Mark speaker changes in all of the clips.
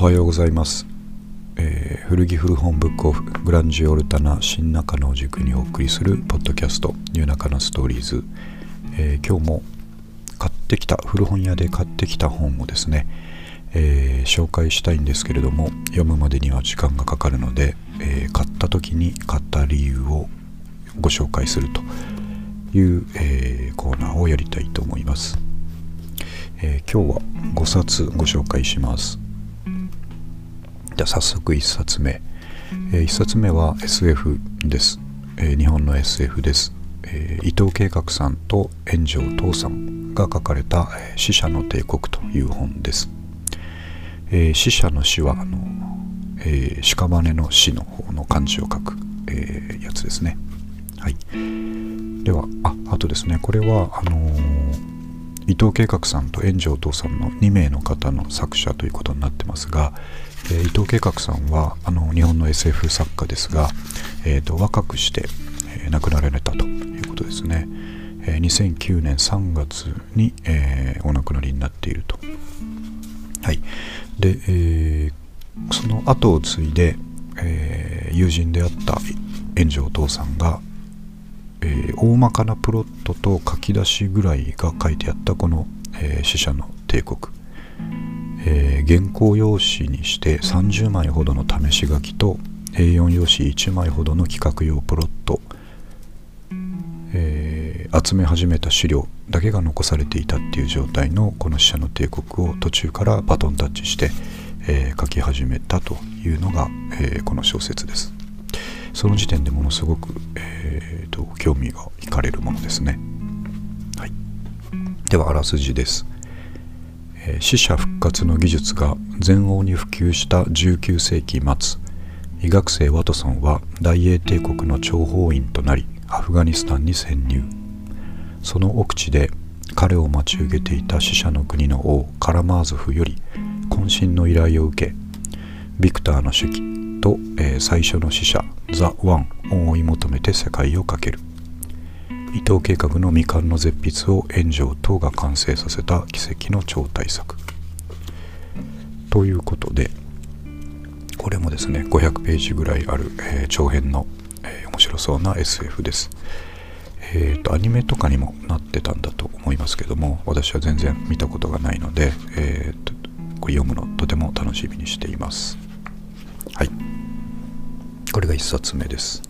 Speaker 1: おはようございます、えー、古着古本ブックオフグランジオルタナ新中野塾にお送りするポッドキャストニューナカナストーリーズ、えー、今日も買ってきた古本屋で買ってきた本をですね、えー、紹介したいんですけれども読むまでには時間がかかるので、え買った時に買った理由をご紹介するという、えコーナーをやりたいと思います。え、今日は5冊ご紹介します。じゃあ早速1冊目。えー、1冊目は SF です。えー、日本の SF です。えー、伊藤計画さんと炎上東さんが書かれた「死者の帝国」という本です。えー、死者の死はあの、えー、屍の死の方の漢字を書く、えー、やつですね。はい。では、あ、あとですね、これは、あのー伊藤計画さんと炎上父さんの2名の方の作者ということになってますが、えー、伊藤計画さんはあの日本の SF 作家ですが、えーと、若くして、えー、亡くなられたということですね、えー、2009年3月に、えお亡くなりになっていると。はい。で、えその後を継いで、え友人であった炎上お父さんがえー、大まかなプロットと書き出しぐらいが書いてあったこの、えー、死者の帝国、えー、原稿用紙にして30枚ほどの試し書きと A4 用紙1枚ほどの企画用プロット、えー、集め始めた資料だけが残されていたっていう状態のこの死者の帝国を途中からバトンタッチして、えー、書き始めたというのが、え、この小説です。その時点でものすごく、えーと、興味が惹かれるものですね。はい、ではあらすじです。死者復活の技術が全欧に普及した19世紀末医学生ワトソンは大英帝国の諜報員となりアフガニスタンに潜入。その奥地で彼を待ち受けていた死者の国の王カラマーゾフより渾身の依頼を受けビクターの手記と、えー、最初の死者ザ・ワンを追い求めて世界をかける。伊藤計画の未完の絶筆を炎上等が完成させた奇跡の超大作。ということでこれもですね500ページぐらいある、えー、長編の、えー、面白そうな SF です。えーと、アニメとかにもなってたんだと思いますけども私は全然見たことがないので、えーとこれ読むのとても楽しみにしています。はい。これが1冊目です、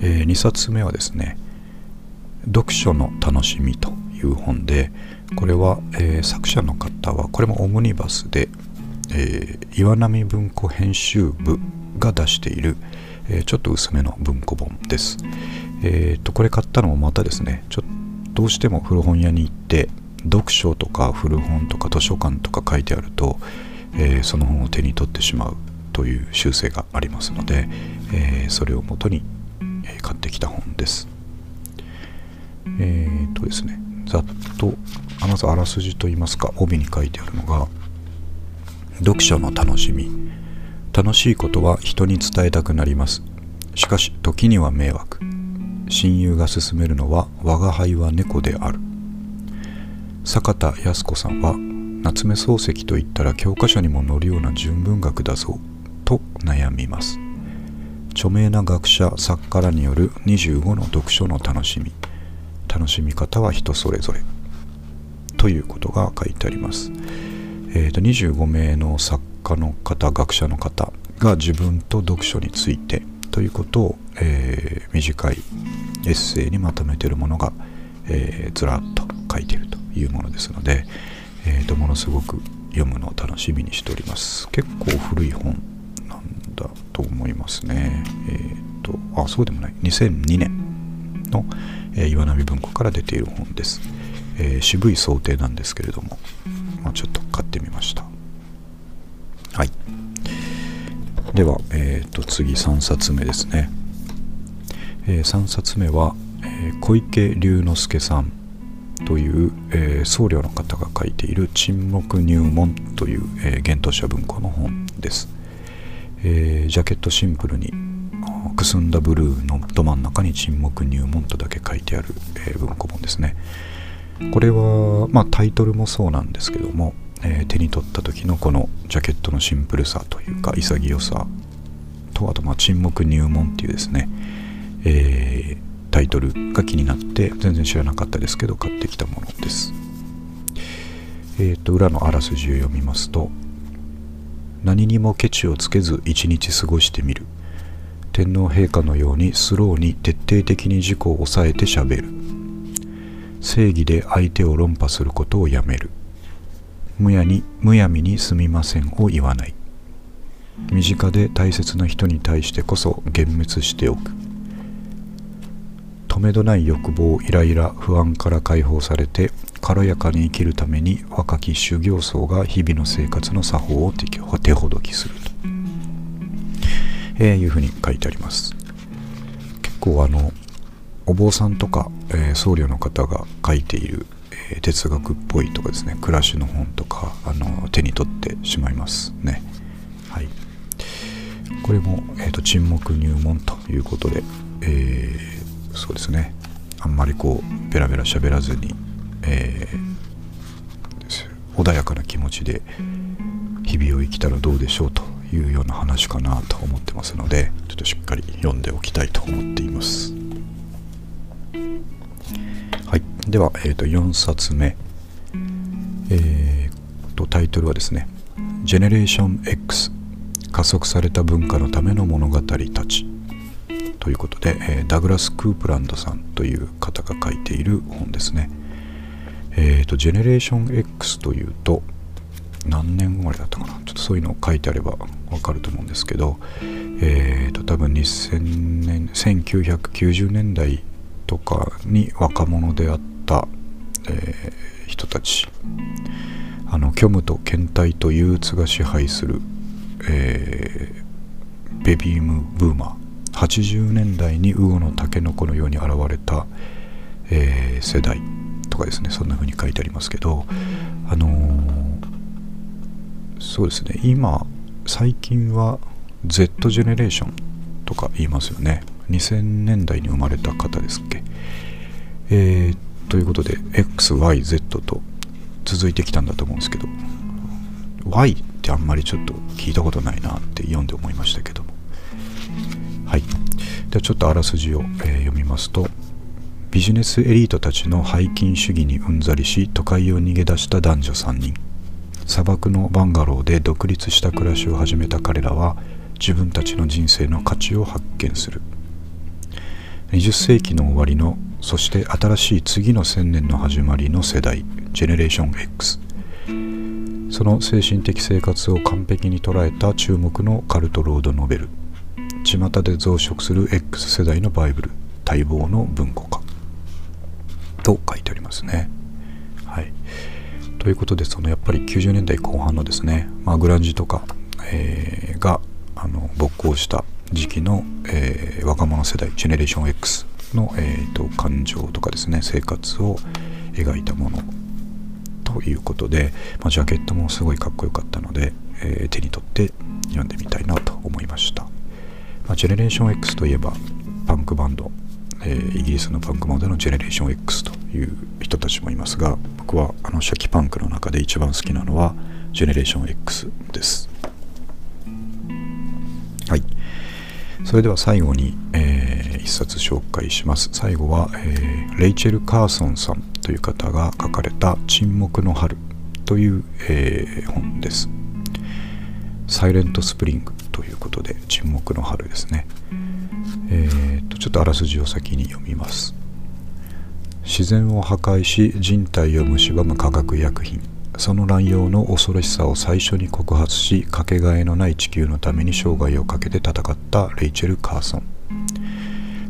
Speaker 1: えー、2冊目はですね読書の楽しみという本でこれは、えー、作者の方はこれもオムニバスで、えー、岩波文庫編集部が出している、えー、ちょっと薄めの文庫本です。えーと、これ買ったのもまたですねちょどうしても古本屋に行って読書とか古本とか図書館とか書いてあると、え、その本を手に取ってしまうという習性がありますので、え、それをもとに、買ってきた本です。えー、っとですね、ざっと、まずあらすじといいますか、帯に書いてあるのが、読書の楽しみ。楽しいことは人に伝えたくなります。しかし、時には迷惑。親友が勧めるのは、我が輩は猫である。坂田康子さんは、夏目漱石といったら教科書にも載るような純文学だぞと悩みます著名な学者作家らによる25の読書の楽しみ楽しみ方は人それぞれということが書いてあります、えーと、25名の作家の方学者の方が自分と読書についてということを、えー、短いエッセイにまとめてるものが、えー、ずらっと書いているというものですので、えーとものすごく読むのを楽しみにしております結構古い本なんだと思いますね。えっ、ー、と、あ、そうでもない。2002年の、えー、岩波文庫から出ている本です。えー、渋い想定なんですけれども、まあ、ちょっと買ってみました。はい。では、えっ、と、次3冊目ですね。え3冊目は、え小池龍之介さんという、え僧侶の方が書いている「沈黙入門」という、えー、幻冬舎文庫の本です。えー、ジャケットシンプルにくすんだブルーのど真ん中に沈黙入門とだけ書いてある、えー、文庫本ですねこれは、まあ、タイトルもそうなんですけども、えー、手に取った時のこのジャケットのシンプルさというか潔さとあとまあ沈黙入門っていうですね、えー、タイトルが気になって全然知らなかったですけど買ってきたものです。えーと、裏のあらすじを読みますと何にもケチをつけず一日過ごしてみる天皇陛下のようにスローに徹底的に自己を抑えてしゃべる。正義で相手を論破することをやめる。むやにむやみにすみませんを言わない。身近で大切な人に対してこそ幻滅しておく。止めどない欲望イライラ不安から解放されて軽やかに生きるために若き修行僧が日々の生活の作法を手ほどきする、えー、いうふうに書いてあります。結構あのお坊さんとか、えー、僧侶の方が書いている、えー、哲学っぽいとかですね。暮らしの本とかあの手に取ってしまいますね。はい。これも、えーと、沈黙入門ということで、えー、そうですね。あんまりこうベラベラ喋らずにえ、穏やかな気持ちで日々を生きたらどうでしょういうような話かなと思ってますのでちょっとしっかり読んでおきたいと思っています。はい。では、えー、と4冊目。えー、とタイトルはですね「ジェネレーション X 加速された文化のための物語たち」ということで、えー、ダグラス・クープランドさんという方が書いている本ですね。えっ、ー、と、ジェネレーション X というと、何年生まれだったかな？ちょっとそういうのを書いてあればわかると思うんですけど、えっ、ー、と、多分2000年、1990年代とかに若者であった、えー、人たち、あの、虚無と検体と憂鬱が支配する、えー、ベビームブーマー、80年代にウオのタケノコのように現れた、えー、世代とかですね。そんな風に書いてありますけどあの、そうですね。今最近は Z ジェネレーションとか言いますよね。2000年代に生まれた方ですっけ。えー、ということで XYZ と続いてきたんだと思うんですけど Y ってあんまりちょっと聞いたことないなって読んで思いましたけども。はい。ではちょっとあらすじを、えー、読みますとビジネスエリートたちの背筋主義にうんざりし都会を逃げ出した男女3人。砂漠のバンガローで独立した暮らしを始めた彼らは自分たちの人生の価値を発見する。20世紀の終わりのそして新しい次の1000年の始まりの世代ジェネレーション X その精神的生活を完璧に捉えた注目のカルトロードノベル。巷で増殖する X 世代のバイブル。待望の文庫化。と書いてありますね。はい、ということでそのやっぱり90年代後半のですね、まあ、グランジとか、えー、があの勃興した時期の、えー、若者世代ジェネレーション X の、えーと、感情とかですね生活を描いたものということで、まあ、ジャケットもすごいかっこよかったので、えー、手に取って読んでみたいなと思いました、まあ、ジェネレーション X といえばパンクバンドえー、イギリスのパンクモデルのジェネレーション X という人たちもいますが僕はあの初期パンクの中で一番好きなのはジェネレーション X です。はい。それでは最後に、えー、一冊紹介します。最後は、えー、レイチェル・カーソンさんという方が書かれた「沈黙の春」という、えー、本です。サイレントスプリングということで沈黙の春ですね。えー、とちょっとあらすじを先に読みます。自然を破壊し人体を蝕む化学薬品。その乱用の恐ろしさを最初に告発しかけがえのない地球のために生涯をかけて戦ったレイチェル・カーソン。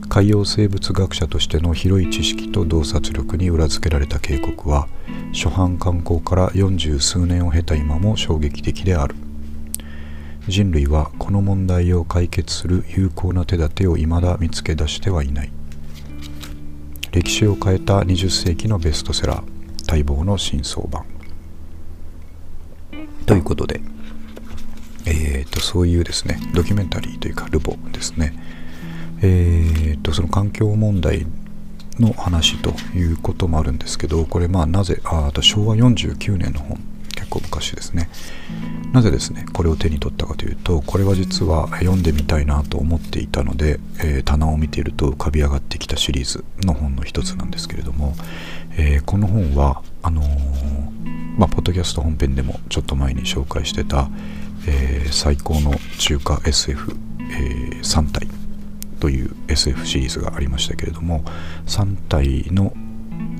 Speaker 1: 海洋生物学者としての広い知識と洞察力に裏付けられた警告は初版刊行から四十数年を経た今も衝撃的である。人類はこの問題を解決する有効な手立てを未だ見つけ出してはいない。歴史を変えた20世紀のベストセラー待望の真相版。ということでえーと、そういうですねドキュメンタリーというかルボですね。えーとその環境問題の話ということもあるんですけどこれまあなぜあ昭和49年の本構昔ですね。なぜですねこれを手に取ったかというとこれは実は読んでみたいなと思っていたので、えー、棚を見ていると浮かび上がってきたシリーズの本の一つなんですけれども、えー、この本はあのー、まあ、ポッドキャスト本編でもちょっと前に紹介してた、え最高の中華 SF、え3体という SF シリーズがありましたけれども3体の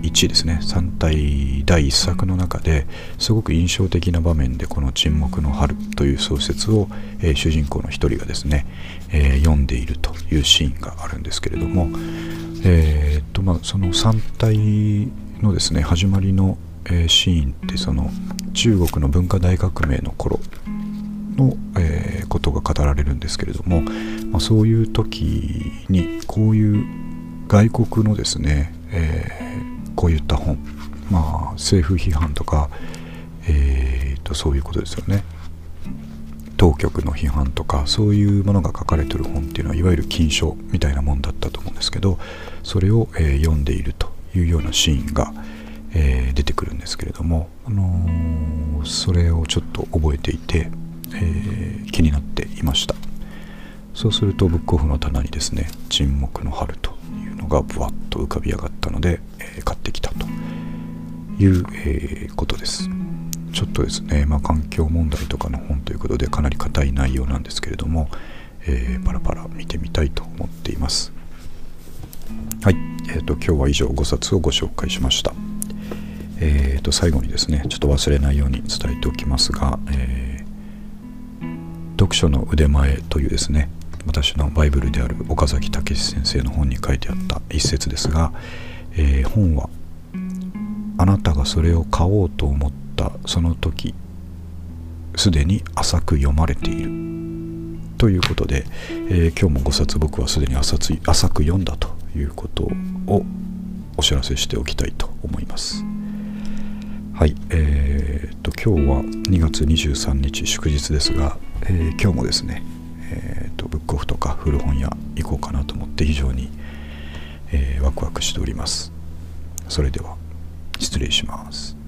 Speaker 1: 1ですね。3体第1作の中ですごく印象的な場面でこの「沈黙の春」という小説を、えー、主人公の一人がですね、えー、読んでいるというシーンがあるんですけれども、えー、っとまあ、その3体のですね始まりの、えシーンってその中国の文化大革命の頃の、えことが語られるんですけれども、まあ、そういう時にこういう外国のですね、えーこういった本。まあ政府批判とか、えーと、そういうことですよね。当局の批判とかそういうものが書かれてる本っていうのはいわゆる禁書みたいなもんだったと思うんですけどそれを、えー、読んでいるというようなシーンが、えー、出てくるんですけれども、あのー、それをちょっと覚えていて、え気になっていました。そうするとブックオフの棚にですね「沈黙の春」とのがぶわっと浮かび上がったので、えー、買ってきたという、えー、ことです。ちょっとですね、まあ、環境問題とかの本ということでかなり硬い内容なんですけれども、えー、パラパラ見てみたいと思っています。はい、えーと、今日は以上5冊をご紹介しました。えーと、最後にですねちょっと忘れないように伝えておきますが、えー、読書の腕前というですね私のバイブルである岡崎武先生の本に書いてあった一節ですが、えー、本はあなたがそれを買おうと思ったその時すでに浅く読まれているということで、えー、今日も5冊僕はすでに浅浅く読んだということをお知らせしておきたいと思います。はい、えー、っと今日は2月23日祝日ですが、えー、今日もですねと、ブックオフとか古本屋行こうかなと思って非常に、えー、ワクワクしております。それでは失礼します。